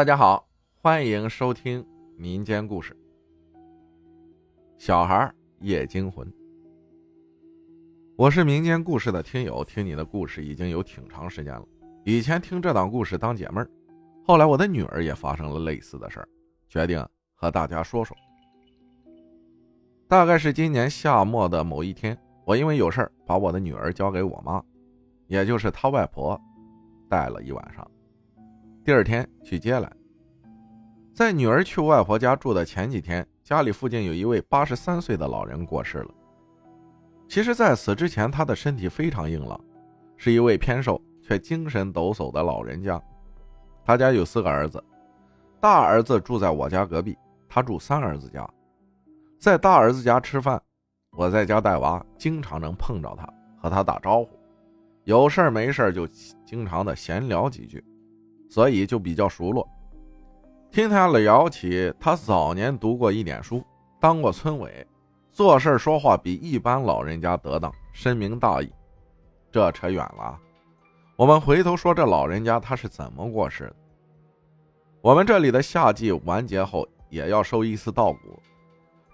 大家好，欢迎收听民间故事。小孩夜惊魂。我是民间故事的听友，听你的故事已经有挺长时间了。以前听这档故事当解闷儿，后来我的女儿也发生了类似的事儿，决定和大家说说。大概是今年夏末的某一天，我因为有事儿把我的女儿交给我妈，也就是她外婆，带了一晚上。第二天去接来，在女儿去外婆家住的前几天，家里附近有一位八十三岁的老人过世了。其实，在此之前，他的身体非常硬朗，是一位偏瘦却精神抖擞的老人家。他家有四个儿子，大儿子住在我家隔壁，他住三儿子家。在大儿子家吃饭，我在家带娃，经常能碰着他，和他打招呼，有事没事就经常的闲聊几句。所以就比较熟络。听他聊起，他早年读过一点书，当过村委，做事说话比一般老人家得当，深明大义。这扯远了，我们回头说这老人家他是怎么过世的。我们这里的夏季完结后也要收一次稻谷，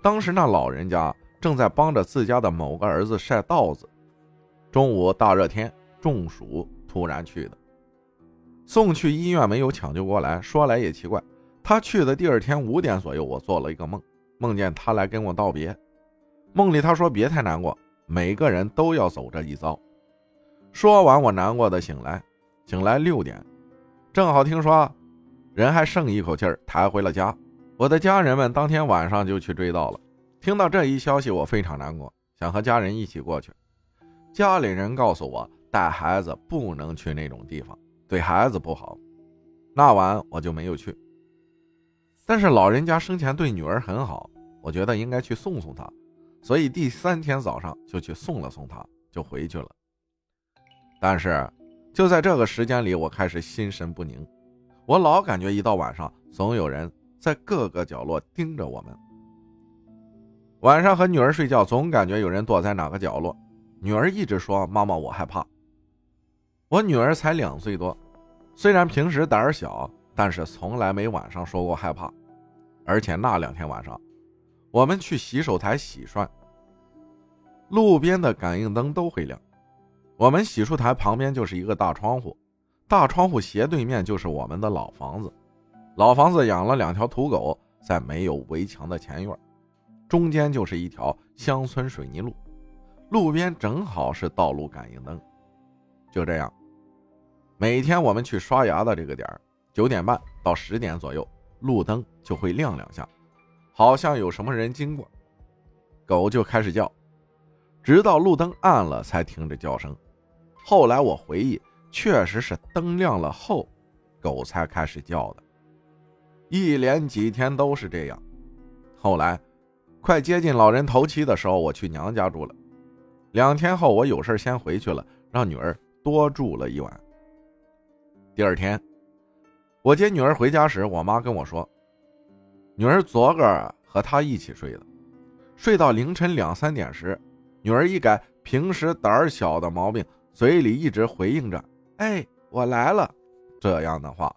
当时那老人家正在帮着自家的某个儿子晒稻子，中午大热天中暑突然去的。送去医院没有抢救过来，说来也奇怪，他去的第二天五点左右，我做了一个梦，梦见他来跟我道别。梦里他说：“别太难过，每个人都要走这一遭。”说完，我难过的醒来，醒来六点，正好听说人还剩一口气儿，抬回了家。我的家人们当天晚上就去追悼了。听到这一消息，我非常难过，想和家人一起过去。家里人告诉我，带孩子不能去那种地方。对孩子不好，那晚我就没有去。但是老人家生前对女儿很好，我觉得应该去送送她，所以第三天早上就去送了送她，就回去了。但是就在这个时间里，我开始心神不宁，我老感觉一到晚上，总有人在各个角落盯着我们。晚上和女儿睡觉，总感觉有人躲在哪个角落，女儿一直说：“妈妈，我害怕。”我女儿才两岁多，虽然平时胆儿小，但是从来没晚上说过害怕。而且那两天晚上，我们去洗手台洗涮，路边的感应灯都会亮。我们洗漱台旁边就是一个大窗户，大窗户斜对面就是我们的老房子。老房子养了两条土狗，在没有围墙的前院，中间就是一条乡村水泥路，路边正好是道路感应灯。就这样，每天我们去刷牙的这个点儿，九点半到十点左右，路灯就会亮两下，好像有什么人经过，狗就开始叫，直到路灯暗了才停止叫声。后来我回忆，确实是灯亮了后，狗才开始叫的。一连几天都是这样。后来，快接近老人头七的时候，我去娘家住了。两天后，我有事先回去了，让女儿。多住了一晚。第二天，我接女儿回家时，我妈跟我说，女儿昨个和她一起睡的，睡到凌晨两三点时，女儿一改平时胆小的毛病，嘴里一直回应着“哎，我来了”这样的话，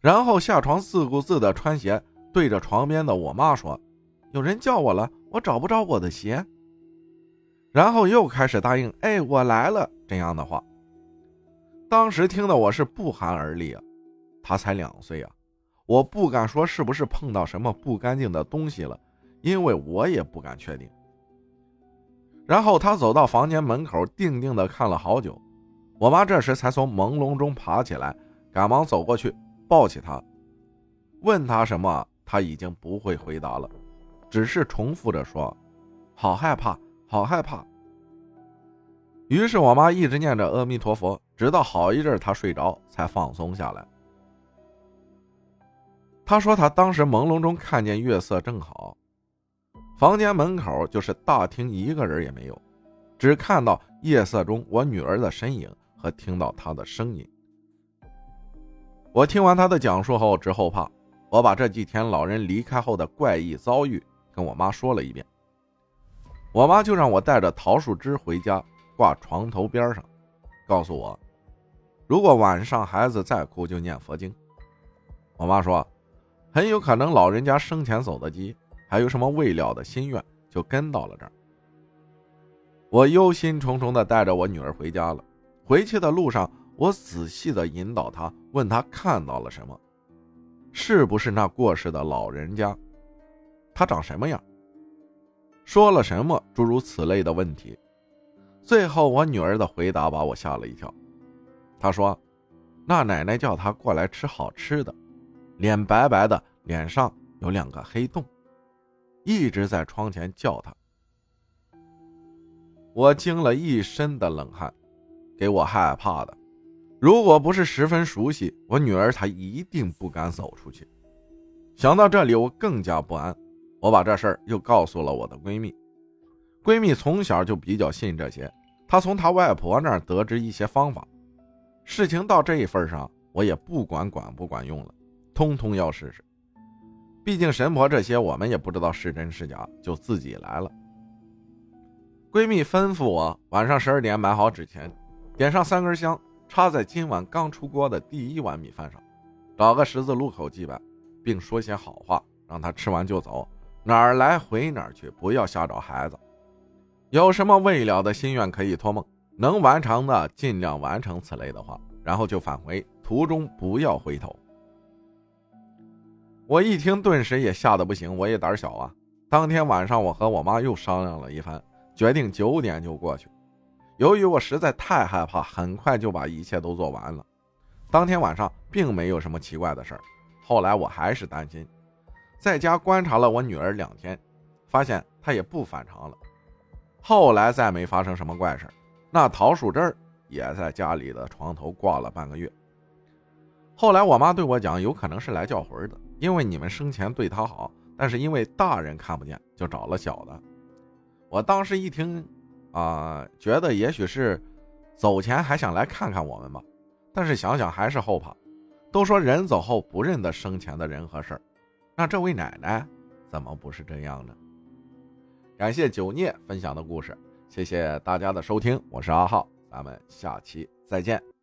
然后下床自顾自的穿鞋，对着床边的我妈说：“有人叫我了，我找不着我的鞋。”然后又开始答应：“哎，我来了。”这样的话，当时听的我是不寒而栗啊。他才两岁啊，我不敢说是不是碰到什么不干净的东西了，因为我也不敢确定。然后他走到房间门口，定定的看了好久。我妈这时才从朦胧中爬起来，赶忙走过去抱起他，问他什么，他已经不会回答了，只是重复着说：“好害怕。”好害怕。于是我妈一直念着阿弥陀佛，直到好一阵她睡着才放松下来。她说她当时朦胧中看见月色正好，房间门口就是大厅，一个人也没有，只看到夜色中我女儿的身影和听到她的声音。我听完她的讲述后直后怕，我把这几天老人离开后的怪异遭遇跟我妈说了一遍。我妈就让我带着桃树枝回家挂床头边上，告诉我，如果晚上孩子再哭就念佛经。我妈说，很有可能老人家生前走的急，还有什么未了的心愿，就跟到了这儿。我忧心忡忡地带着我女儿回家了。回去的路上，我仔细地引导她，问她看到了什么，是不是那过世的老人家？他长什么样？说了什么？诸如此类的问题。最后，我女儿的回答把我吓了一跳。她说：“那奶奶叫她过来吃好吃的，脸白白的，脸上有两个黑洞，一直在窗前叫她。”我惊了一身的冷汗，给我害怕的。如果不是十分熟悉，我女儿她一定不敢走出去。想到这里，我更加不安。我把这事儿又告诉了我的闺蜜。闺蜜从小就比较信这些，她从她外婆那儿得知一些方法。事情到这一份上，我也不管管不管用了，通通要试试。毕竟神婆这些我们也不知道是真是假，就自己来了。闺蜜吩咐我晚上十二点买好纸钱，点上三根香，插在今晚刚出锅的第一碗米饭上，找个十字路口祭拜，并说些好话，让她吃完就走，哪儿来回哪儿去，不要吓着孩子。有什么未了的心愿可以托梦，能完成的尽量完成此类的话，然后就返回，途中不要回头。我一听，顿时也吓得不行，我也胆小啊。当天晚上，我和我妈又商量了一番。决定九点就过去。由于我实在太害怕，很快就把一切都做完了。当天晚上并没有什么奇怪的事儿。后来我还是担心，在家观察了我女儿两天，发现她也不反常了。后来再没发生什么怪事那桃树枝也在家里的床头挂了半个月。后来我妈对我讲，有可能是来叫魂的，因为你们生前对她好，但是因为大人看不见，就找了小的。我当时一听，啊，觉得也许是走前还想来看看我们吧，但是想想还是后怕。都说人走后不认得生前的人和事儿，那这位奶奶怎么不是这样呢？感谢九聂分享的故事，谢谢大家的收听，我是阿浩，咱们下期再见。